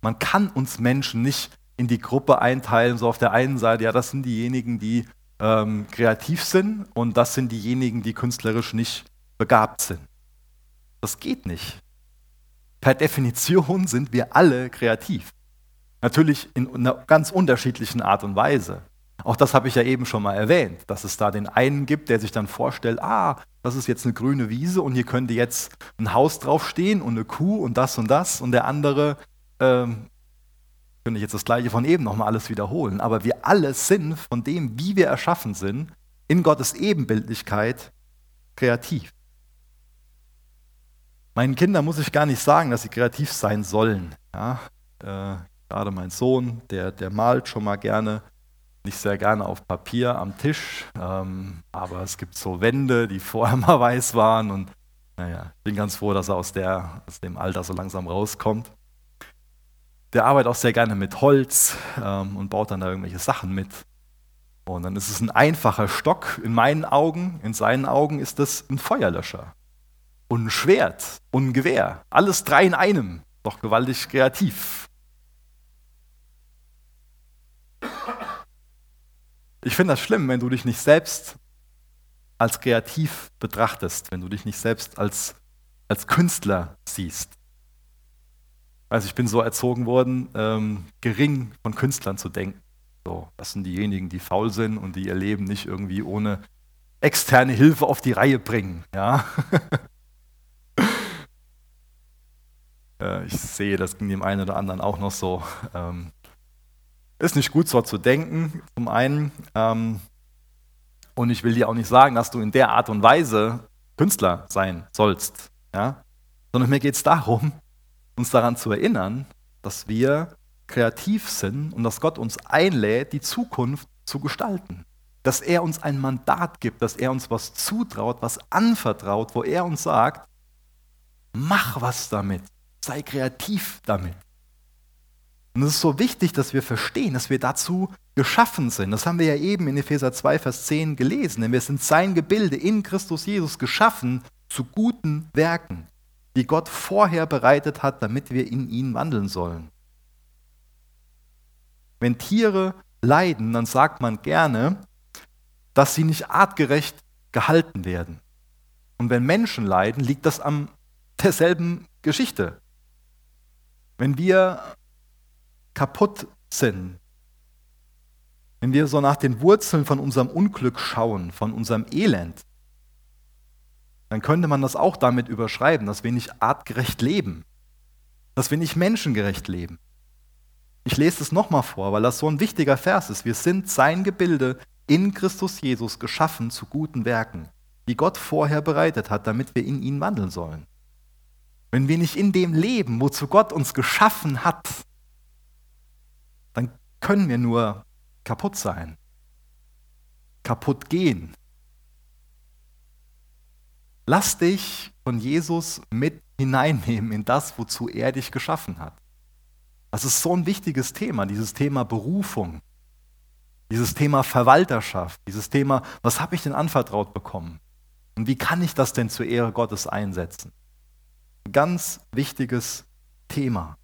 [SPEAKER 1] Man kann uns Menschen nicht in die Gruppe einteilen, so auf der einen Seite, ja, das sind diejenigen, die ähm, kreativ sind und das sind diejenigen, die künstlerisch nicht begabt sind. Das geht nicht. Per Definition sind wir alle kreativ. Natürlich in einer ganz unterschiedlichen Art und Weise. Auch das habe ich ja eben schon mal erwähnt, dass es da den einen gibt, der sich dann vorstellt, ah, das ist jetzt eine grüne Wiese und hier könnte jetzt ein Haus draufstehen und eine Kuh und das und das und der andere ähm, könnte ich jetzt das gleiche von eben nochmal alles wiederholen, aber wir alle sind von dem, wie wir erschaffen sind, in Gottes Ebenbildlichkeit kreativ. Meinen Kindern muss ich gar nicht sagen, dass sie kreativ sein sollen. Ja, äh, gerade mein Sohn, der, der malt schon mal gerne, nicht sehr gerne auf Papier am Tisch, ähm, aber es gibt so Wände, die [laughs] vorher mal weiß waren und naja, ich bin ganz froh, dass er aus, der, aus dem Alter so langsam rauskommt der arbeitet auch sehr gerne mit Holz ähm, und baut dann da irgendwelche Sachen mit. Und dann ist es ein einfacher Stock in meinen Augen, in seinen Augen ist das ein Feuerlöscher. Und ein Schwert und ein Gewehr. Alles drei in einem. Doch gewaltig kreativ. Ich finde das schlimm, wenn du dich nicht selbst als kreativ betrachtest, wenn du dich nicht selbst als, als Künstler siehst. Also ich bin so erzogen worden, ähm, gering von Künstlern zu denken. So, das sind diejenigen, die faul sind und die ihr Leben nicht irgendwie ohne externe Hilfe auf die Reihe bringen. Ja? [laughs] äh, ich sehe, das ging dem einen oder anderen auch noch so. Ähm, ist nicht gut, so zu denken, zum einen. Ähm, und ich will dir auch nicht sagen, dass du in der Art und Weise Künstler sein sollst. Ja? Sondern mir geht es darum, uns daran zu erinnern, dass wir kreativ sind und dass Gott uns einlädt, die Zukunft zu gestalten. Dass er uns ein Mandat gibt, dass er uns was zutraut, was anvertraut, wo er uns sagt, mach was damit, sei kreativ damit. Und es ist so wichtig, dass wir verstehen, dass wir dazu geschaffen sind. Das haben wir ja eben in Epheser 2, Vers 10 gelesen. Denn wir sind sein Gebilde in Christus Jesus geschaffen zu guten Werken, die Gott vorher bereitet hat, damit wir in ihnen wandeln sollen. Wenn Tiere leiden, dann sagt man gerne, dass sie nicht artgerecht gehalten werden. Und wenn Menschen leiden, liegt das an derselben Geschichte. Wenn wir kaputt sind, wenn wir so nach den Wurzeln von unserem Unglück schauen, von unserem Elend, dann könnte man das auch damit überschreiben, dass wir nicht artgerecht leben, dass wir nicht menschengerecht leben. Ich lese es nochmal vor, weil das so ein wichtiger Vers ist. Wir sind sein Gebilde in Christus Jesus geschaffen zu guten Werken, die Gott vorher bereitet hat, damit wir in ihn wandeln sollen. Wenn wir nicht in dem leben, wozu Gott uns geschaffen hat, dann können wir nur kaputt sein, kaputt gehen. Lass dich von Jesus mit hineinnehmen in das, wozu er dich geschaffen hat. Das ist so ein wichtiges Thema, dieses Thema Berufung, dieses Thema Verwalterschaft, dieses Thema, was habe ich denn anvertraut bekommen? Und wie kann ich das denn zur Ehre Gottes einsetzen? Ganz wichtiges Thema.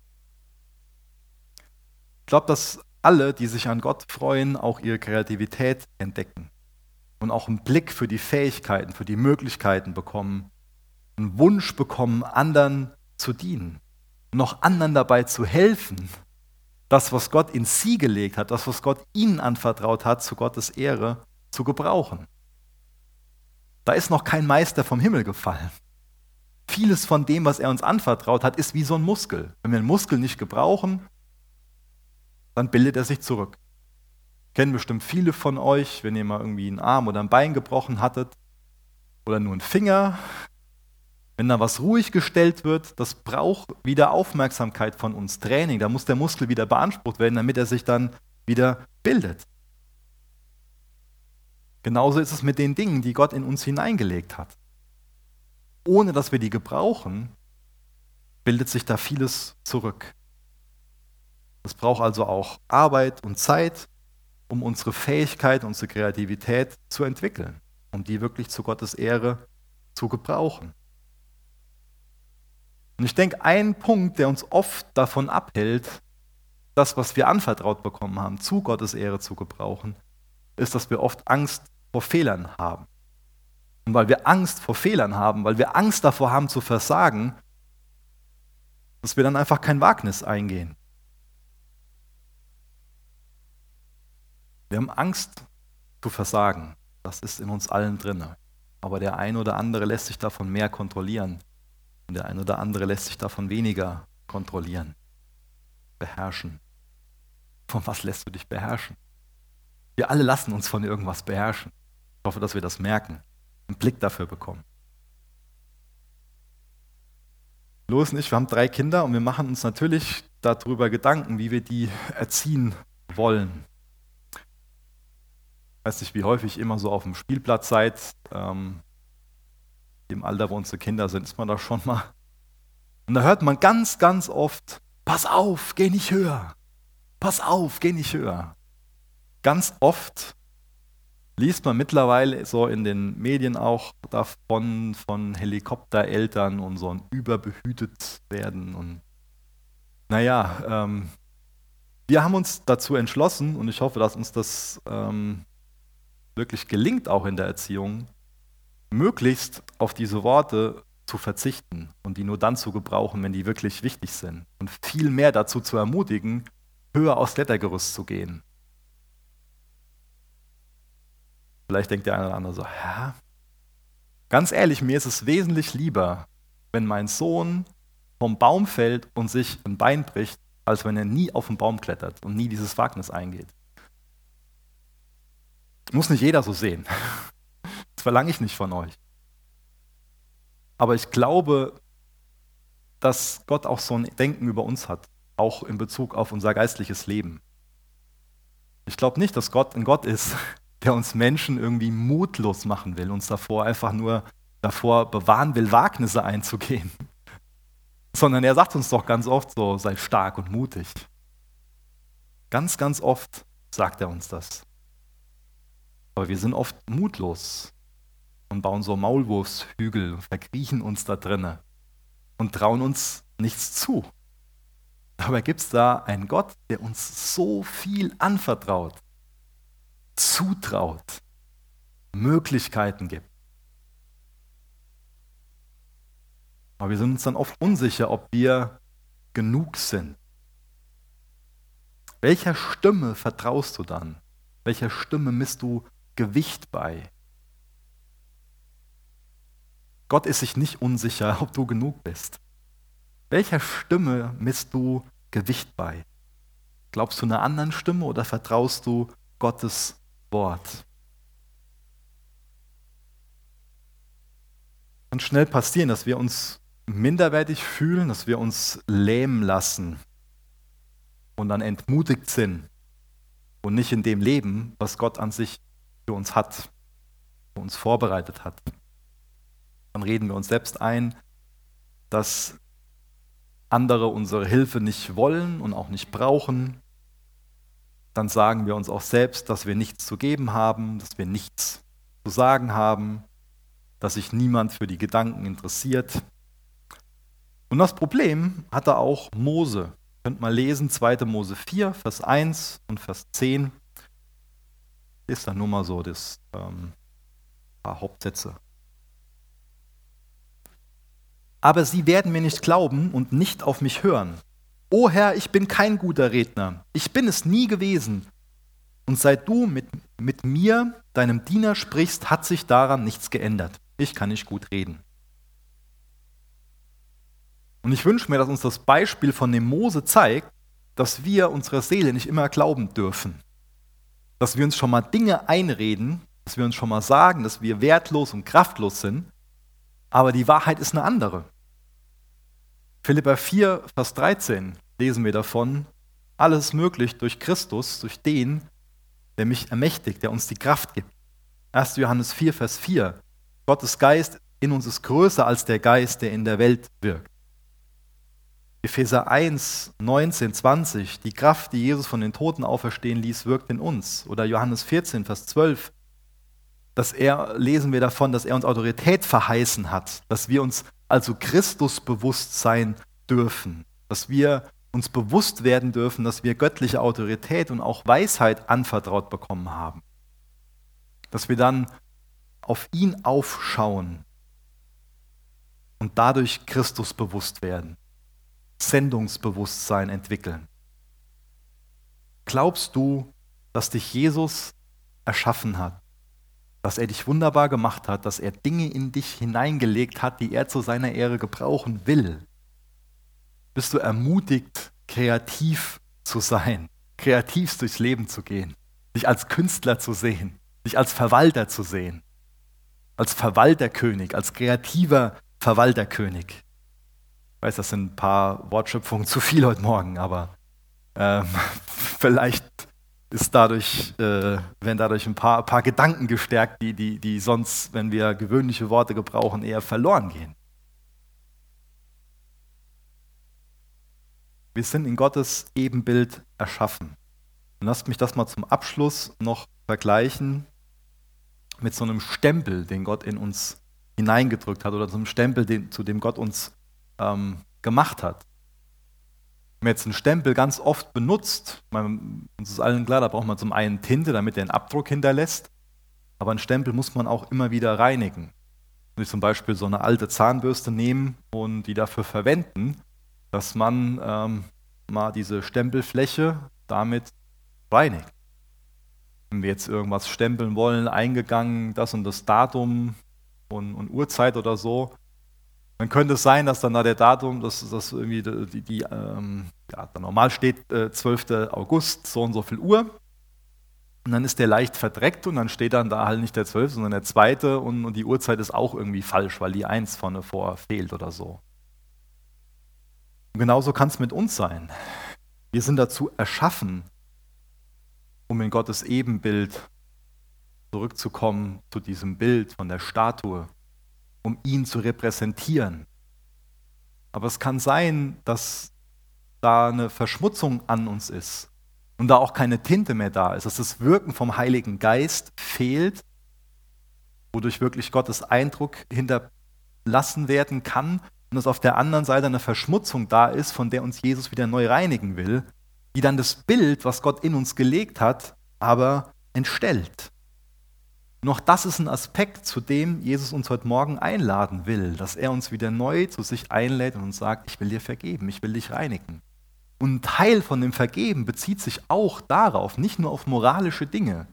[SPEAKER 1] Ich glaube, dass alle, die sich an Gott freuen, auch ihre Kreativität entdecken und auch einen Blick für die Fähigkeiten, für die Möglichkeiten bekommen, einen Wunsch bekommen, anderen zu dienen, noch anderen dabei zu helfen, das, was Gott in sie gelegt hat, das, was Gott ihnen anvertraut hat, zu Gottes Ehre zu gebrauchen. Da ist noch kein Meister vom Himmel gefallen. Vieles von dem, was er uns anvertraut hat, ist wie so ein Muskel. Wenn wir einen Muskel nicht gebrauchen, dann bildet er sich zurück. Kennen bestimmt viele von euch, wenn ihr mal irgendwie einen Arm oder ein Bein gebrochen hattet oder nur einen Finger. Wenn da was ruhig gestellt wird, das braucht wieder Aufmerksamkeit von uns, Training. Da muss der Muskel wieder beansprucht werden, damit er sich dann wieder bildet. Genauso ist es mit den Dingen, die Gott in uns hineingelegt hat ohne dass wir die gebrauchen, bildet sich da vieles zurück. Es braucht also auch Arbeit und Zeit, um unsere Fähigkeit, unsere Kreativität zu entwickeln, um die wirklich zu Gottes Ehre zu gebrauchen. Und ich denke, ein Punkt, der uns oft davon abhält, das, was wir anvertraut bekommen haben, zu Gottes Ehre zu gebrauchen, ist, dass wir oft Angst vor Fehlern haben. Und weil wir Angst vor Fehlern haben, weil wir Angst davor haben zu versagen, dass wir dann einfach kein Wagnis eingehen. Wir haben Angst zu versagen. Das ist in uns allen drin. Aber der eine oder andere lässt sich davon mehr kontrollieren. Und der eine oder andere lässt sich davon weniger kontrollieren, beherrschen. Von was lässt du dich beherrschen? Wir alle lassen uns von irgendwas beherrschen. Ich hoffe, dass wir das merken einen Blick dafür bekommen. Los und ich, wir haben drei Kinder und wir machen uns natürlich darüber Gedanken, wie wir die erziehen wollen. Weiß nicht, wie häufig immer so auf dem Spielplatz seid. Ähm, Im Alter, wo unsere Kinder sind, ist man da schon mal. Und da hört man ganz, ganz oft, pass auf, geh nicht höher. Pass auf, geh nicht höher. Ganz oft liest man mittlerweile so in den Medien auch davon, von Helikoptereltern und so ein überbehütet werden. Und naja, ähm, wir haben uns dazu entschlossen und ich hoffe, dass uns das ähm, wirklich gelingt, auch in der Erziehung, möglichst auf diese Worte zu verzichten und die nur dann zu gebrauchen, wenn die wirklich wichtig sind. Und viel mehr dazu zu ermutigen, höher aus Klettergerüst zu gehen Vielleicht denkt der eine oder andere so, hä? Ganz ehrlich, mir ist es wesentlich lieber, wenn mein Sohn vom Baum fällt und sich ein Bein bricht, als wenn er nie auf den Baum klettert und nie dieses Wagnis eingeht. Muss nicht jeder so sehen. [laughs] Das verlange ich nicht von euch. Aber ich glaube, dass Gott auch so ein Denken über uns hat, auch in Bezug auf unser geistliches Leben. Ich glaube nicht, dass Gott ein Gott ist, [laughs] der uns Menschen irgendwie mutlos machen will, uns davor einfach nur davor bewahren will, Wagnisse einzugehen. [laughs] Sondern er sagt uns doch ganz oft so, sei stark und mutig. Ganz, ganz oft sagt er uns das. Aber wir sind oft mutlos und bauen so Maulwurfshügel, verkriechen uns da drinnen und trauen uns nichts zu. Dabei gibt es da einen Gott, der uns so viel anvertraut, zutraut, Möglichkeiten gibt. Aber wir sind uns dann oft unsicher, ob wir genug sind. Welcher Stimme vertraust du dann? Welcher Stimme misst du Gewicht bei? Gott ist sich nicht unsicher, [laughs] ob du genug bist. Welcher Stimme misst du Gewicht bei? Glaubst du einer anderen Stimme oder vertraust du Gottes Wort? Kann schnell passieren, dass wir uns minderwertig fühlen, dass wir uns lähmen lassen und dann entmutigt sind und nicht in dem Leben, was Gott an sich für uns hat, für uns vorbereitet hat. Dann reden wir uns selbst ein, dass andere unsere Hilfe nicht wollen und auch nicht brauchen. Dann sagen wir uns auch selbst, dass wir nichts zu geben haben, dass wir nichts zu sagen haben, dass sich niemand für die Gedanken interessiert, und das Problem hatte auch Mose. Ihr könnt mal lesen, 2. Mose 4, Vers 1 und Vers 10. Ist dann nur mal so das ähm, paar Hauptsätze. Aber sie werden mir nicht glauben und nicht auf mich hören. O Herr, ich bin kein guter Redner. Ich bin es nie gewesen. Und seit du mit, mit mir, deinem Diener, sprichst, hat sich daran nichts geändert. Ich kann nicht gut reden. Und ich wünsche mir, dass uns das Beispiel von dem Mose zeigt, dass wir unserer Seele nicht immer glauben dürfen. Dass wir uns schon mal Dinge einreden, dass wir uns schon mal sagen, dass wir wertlos und kraftlos sind, aber die Wahrheit ist eine andere. Philippa 4, Vers 13 lesen wir davon, alles ist möglich durch Christus, durch den, der mich ermächtigt, der uns die Kraft gibt. 1. Johannes 4, Vers 4, Gottes Geist in uns ist größer als der Geist, der in der Welt wirkt. Epheser 1, 19, 20, die Kraft, die Jesus von den Toten auferstehen ließ, wirkt in uns. Oder Johannes 14, Vers 12, dass er, lesen wir davon, dass er uns Autorität verheißen hat, dass wir uns also Christus bewusst sein dürfen, dass wir uns bewusst werden dürfen, dass wir göttliche Autorität und auch Weisheit anvertraut bekommen haben. Dass wir dann auf ihn aufschauen und dadurch Christus bewusst werden. Sendungsbewusstsein entwickeln. Glaubst du, dass dich Jesus erschaffen hat, dass er dich wunderbar gemacht hat, dass er Dinge in dich hineingelegt hat, die er zu seiner Ehre gebrauchen will? Bist du ermutigt, kreativ zu sein, kreativ durchs Leben zu gehen, dich als Künstler zu sehen, dich als Verwalter zu sehen, als Verwalterkönig, als kreativer Verwalterkönig? Ich weiß, das sind ein paar Wortschöpfungen zu viel heute Morgen, aber ähm, [laughs] vielleicht ist dadurch, äh, werden dadurch ein paar, paar Gedanken gestärkt, die, die, die sonst, wenn wir gewöhnliche Worte gebrauchen, eher verloren gehen. Wir sind in Gottes Ebenbild erschaffen. Und lasst mich das mal zum Abschluss noch vergleichen mit so einem Stempel, den Gott in uns hineingedrückt hat, oder so einem Stempel, den, zu dem Gott uns ähm, gemacht hat. Wenn man jetzt einen Stempel ganz oft benutzt, man, uns ist allen klar, da braucht man zum einen Tinte, damit er einen Abdruck hinterlässt, aber einen Stempel muss man auch immer wieder reinigen. Wenn ich zum Beispiel so eine alte Zahnbürste nehmen und die dafür verwenden, dass man ähm, mal diese Stempelfläche damit reinigt. Wenn wir jetzt irgendwas stempeln wollen, eingegangen, das und das Datum und, und Uhrzeit oder so, dann könnte es sein, dass dann da der Datum, dass das irgendwie die, die ähm, ja, normal steht äh, 12. August, so und so viel Uhr. Und dann ist der leicht verdreckt und dann steht dann da halt nicht der 12., sondern der 2. Und, und die Uhrzeit ist auch irgendwie falsch, weil die 1 vorne vor fehlt oder so. Und genauso kann es mit uns sein. Wir sind dazu erschaffen, um in Gottes Ebenbild zurückzukommen, zu diesem Bild von der Statue, um ihn zu repräsentieren. Aber es kann sein, dass da eine Verschmutzung an uns ist. und da auch keine Tinte mehr da ist, dass das Wirken vom Heiligen Geist fehlt, wodurch wirklich Gottes Eindruck hinterlassen werden kann und dass auf der anderen Seite eine Verschmutzung da ist, von der uns Jesus wieder neu reinigen will, die dann das Bild, was Gott in uns gelegt hat, aber entstellt. Noch das ist ein Aspekt, zu dem Jesus uns heute Morgen einladen will, dass er uns wieder neu zu sich einlädt und uns sagt, ich will dir vergeben, ich will dich reinigen. Und ein Teil von dem Vergeben bezieht sich auch darauf, nicht nur auf moralische Dinge.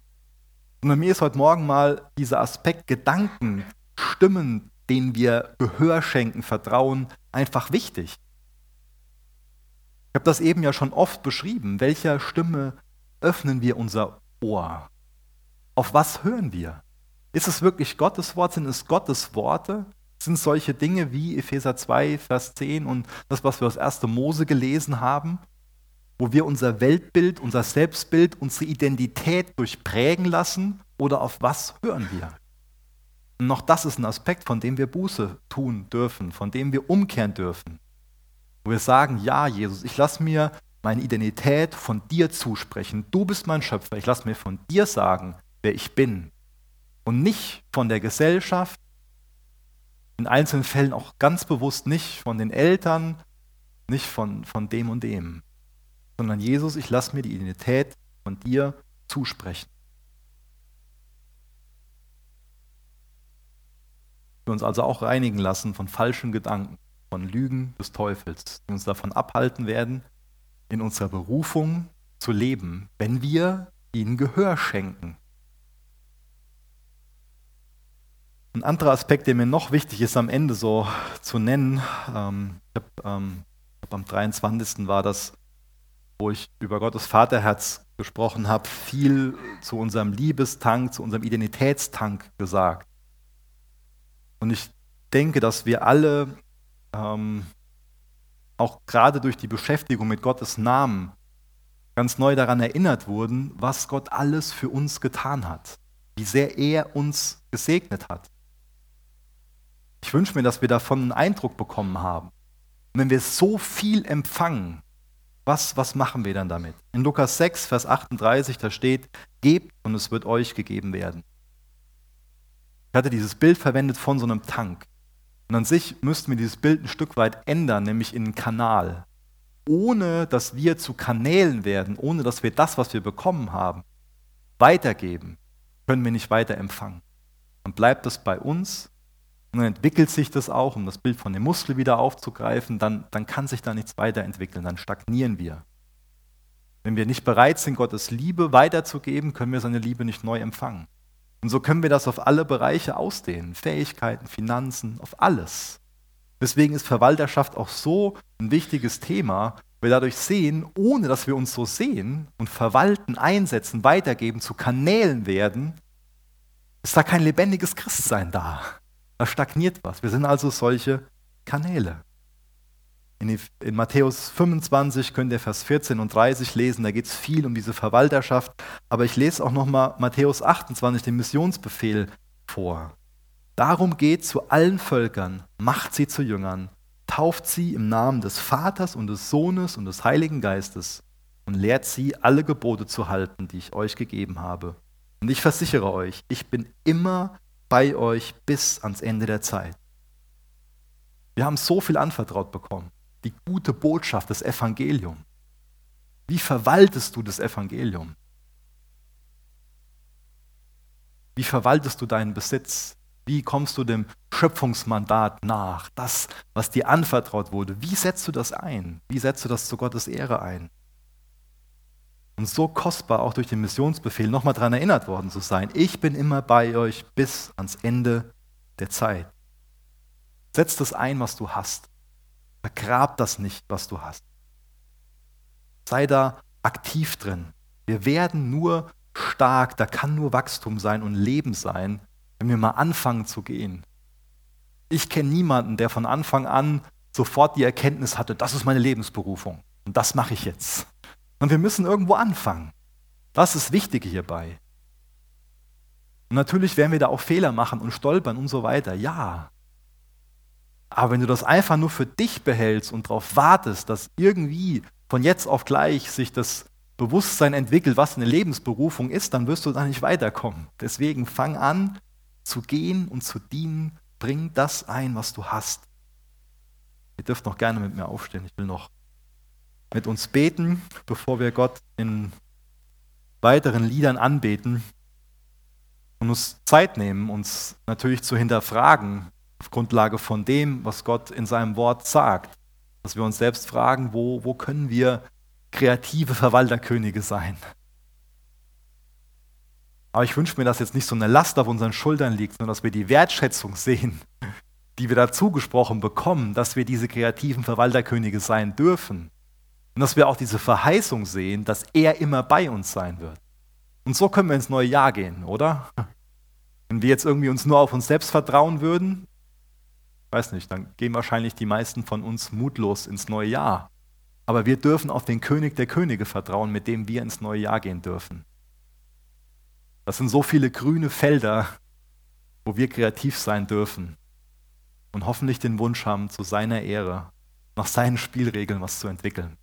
[SPEAKER 1] Sondern mir ist heute Morgen mal dieser Aspekt Gedanken, Stimmen, denen wir Gehör schenken, Vertrauen, einfach wichtig. Ich habe das eben ja schon oft beschrieben. Welcher Stimme öffnen wir unser Ohr? Auf was hören wir? Ist es wirklich Gottes Wort? Sind es Gottes Worte? Sind solche Dinge wie Epheser 2, Vers 10 und das, was wir aus 1. Mose gelesen haben, wo wir unser Weltbild, unser Selbstbild, unsere Identität durchprägen lassen? Oder auf was hören wir? Und noch das ist ein Aspekt, von dem wir Buße tun dürfen, von dem wir umkehren dürfen. Wo wir sagen, ja, Jesus, ich lasse mir meine Identität von dir zusprechen. Du bist mein Schöpfer. Ich lasse mir von dir sagen, wer ich bin. Und nicht von der Gesellschaft, in einzelnen Fällen auch ganz bewusst nicht von den Eltern, nicht von, von dem und dem, sondern Jesus, ich lasse mir die Identität von dir zusprechen. Wir uns also auch reinigen lassen von falschen Gedanken, von Lügen des Teufels, die uns davon abhalten werden, in unserer Berufung zu leben, wenn wir ihnen Gehör schenken. Ein anderer Aspekt, der mir noch wichtig ist, am Ende so zu nennen, ähm, ich hab, ähm, am 23. war das, wo ich über Gottes Vaterherz gesprochen habe, viel zu unserem Liebestank, zu unserem Identitätstank gesagt. Und ich denke, dass wir alle ähm, auch gerade durch die Beschäftigung mit Gottes Namen ganz neu daran erinnert wurden, was Gott alles für uns getan hat, wie sehr er uns gesegnet hat. Ich wünsche mir, dass wir davon einen Eindruck bekommen haben. Und wenn wir so viel empfangen, was, was machen wir dann damit? In Lukas 6, Vers 38, da steht, gebt und es wird euch gegeben werden. Ich hatte dieses Bild verwendet von so einem Tank. Und an sich müssten wir dieses Bild ein Stück weit ändern, nämlich in einen Kanal. Ohne dass wir zu Kanälen werden, ohne dass wir das, was wir bekommen haben, weitergeben, können wir nicht weiter empfangen. Dann bleibt es bei uns und dann entwickelt sich das auch, um das Bild von dem Muskel wieder aufzugreifen, dann, dann kann sich da nichts weiterentwickeln, dann stagnieren wir. Wenn wir nicht bereit sind, Gottes Liebe weiterzugeben, können wir seine Liebe nicht neu empfangen. Und so können wir das auf alle Bereiche ausdehnen, Fähigkeiten, Finanzen, auf alles. Deswegen ist Verwalterschaft auch so ein wichtiges Thema, weil wir dadurch sehen, ohne dass wir uns so sehen und verwalten, einsetzen, weitergeben, zu Kanälen werden, ist da kein lebendiges Christsein da. Da stagniert was. Wir sind also solche Kanäle. In, in, Matthäus 25 könnt ihr Vers 14 und 30 lesen, da geht es viel um diese Verwalterschaft. Aber ich lese auch nochmal Matthäus 28, den Missionsbefehl vor. Darum geht zu allen Völkern, macht sie zu Jüngern, tauft sie im Namen des Vaters und des Sohnes und des Heiligen Geistes und lehrt sie, alle Gebote zu halten, die ich euch gegeben habe. Und ich versichere euch, ich bin immer bei euch bis ans Ende der Zeit. Wir haben so viel anvertraut bekommen. Die gute Botschaft, das Evangelium. Wie verwaltest du das Evangelium? Wie verwaltest du deinen Besitz? Wie kommst du dem Schöpfungsmandat nach? Das, was dir anvertraut wurde. Wie setzt du das ein? Wie setzt du das zu Gottes Ehre ein? Und so kostbar auch durch den Missionsbefehl nochmal daran erinnert worden zu sein. Ich bin immer bei euch bis ans Ende der Zeit. Setz das ein, was du hast. Vergrab das nicht, was du hast. Sei da aktiv drin. Wir werden nur stark, da kann nur Wachstum sein und Leben sein, wenn wir mal anfangen zu gehen. Ich kenne niemanden, der von Anfang an sofort die Erkenntnis hatte, das ist meine Lebensberufung und das mache ich jetzt. Und wir müssen irgendwo anfangen. Das ist das Wichtige hierbei. Und natürlich werden wir da auch Fehler machen und stolpern und so weiter. Ja. Aber wenn du das einfach nur für dich behältst und darauf wartest, dass irgendwie von jetzt auf gleich sich das Bewusstsein entwickelt, was eine Lebensberufung ist, dann wirst du da nicht weiterkommen. Deswegen fang an zu gehen und zu dienen. Bring das ein, was du hast. Ihr dürft noch gerne mit mir aufstehen. Ich will noch mit uns beten, bevor wir Gott in weiteren Liedern anbeten und uns Zeit nehmen, uns natürlich zu hinterfragen auf Grundlage von dem, was Gott in seinem Wort sagt. Dass wir uns selbst fragen, wo, wo können wir kreative Verwalterkönige sein? Aber ich wünsche mir, dass jetzt nicht so eine Last auf unseren Schultern liegt, sondern dass wir die Wertschätzung sehen, die wir dazu gesprochen bekommen, dass wir diese kreativen Verwalterkönige sein dürfen. Und dass wir auch diese Verheißung sehen, dass er immer bei uns sein wird. Und so können wir ins neue Jahr gehen, oder? Wenn wir jetzt irgendwie uns nur auf uns selbst vertrauen würden, weiß nicht, dann gehen wahrscheinlich die meisten von uns mutlos ins neue Jahr. Aber wir dürfen auf den König der Könige vertrauen, mit dem wir ins neue Jahr gehen dürfen. Das sind so viele grüne Felder, wo wir kreativ sein dürfen und hoffentlich den Wunsch haben, zu seiner Ehre, nach seinen Spielregeln was zu entwickeln.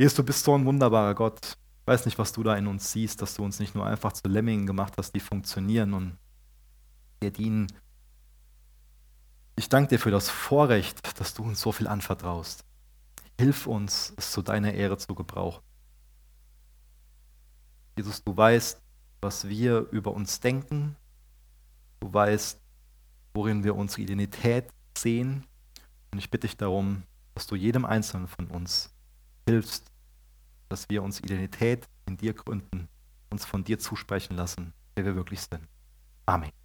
[SPEAKER 1] Jesus, du bist so ein wunderbarer Gott. Ich weiß nicht, was du da in uns siehst, dass du uns nicht nur einfach zu Lemmingen gemacht hast, die funktionieren und dir dienen, ich danke dir für das Vorrecht, dass du uns so viel anvertraust. Hilf uns, es zu deiner Ehre zu gebrauchen. Jesus, du weißt, was wir über uns denken. Du weißt, worin wir unsere Identität sehen. Und ich bitte dich darum, dass du jedem Einzelnen von uns hilfst, dass wir unsere Identität in dir gründen, uns von dir zusprechen lassen, wer wir wirklich sind. Amen.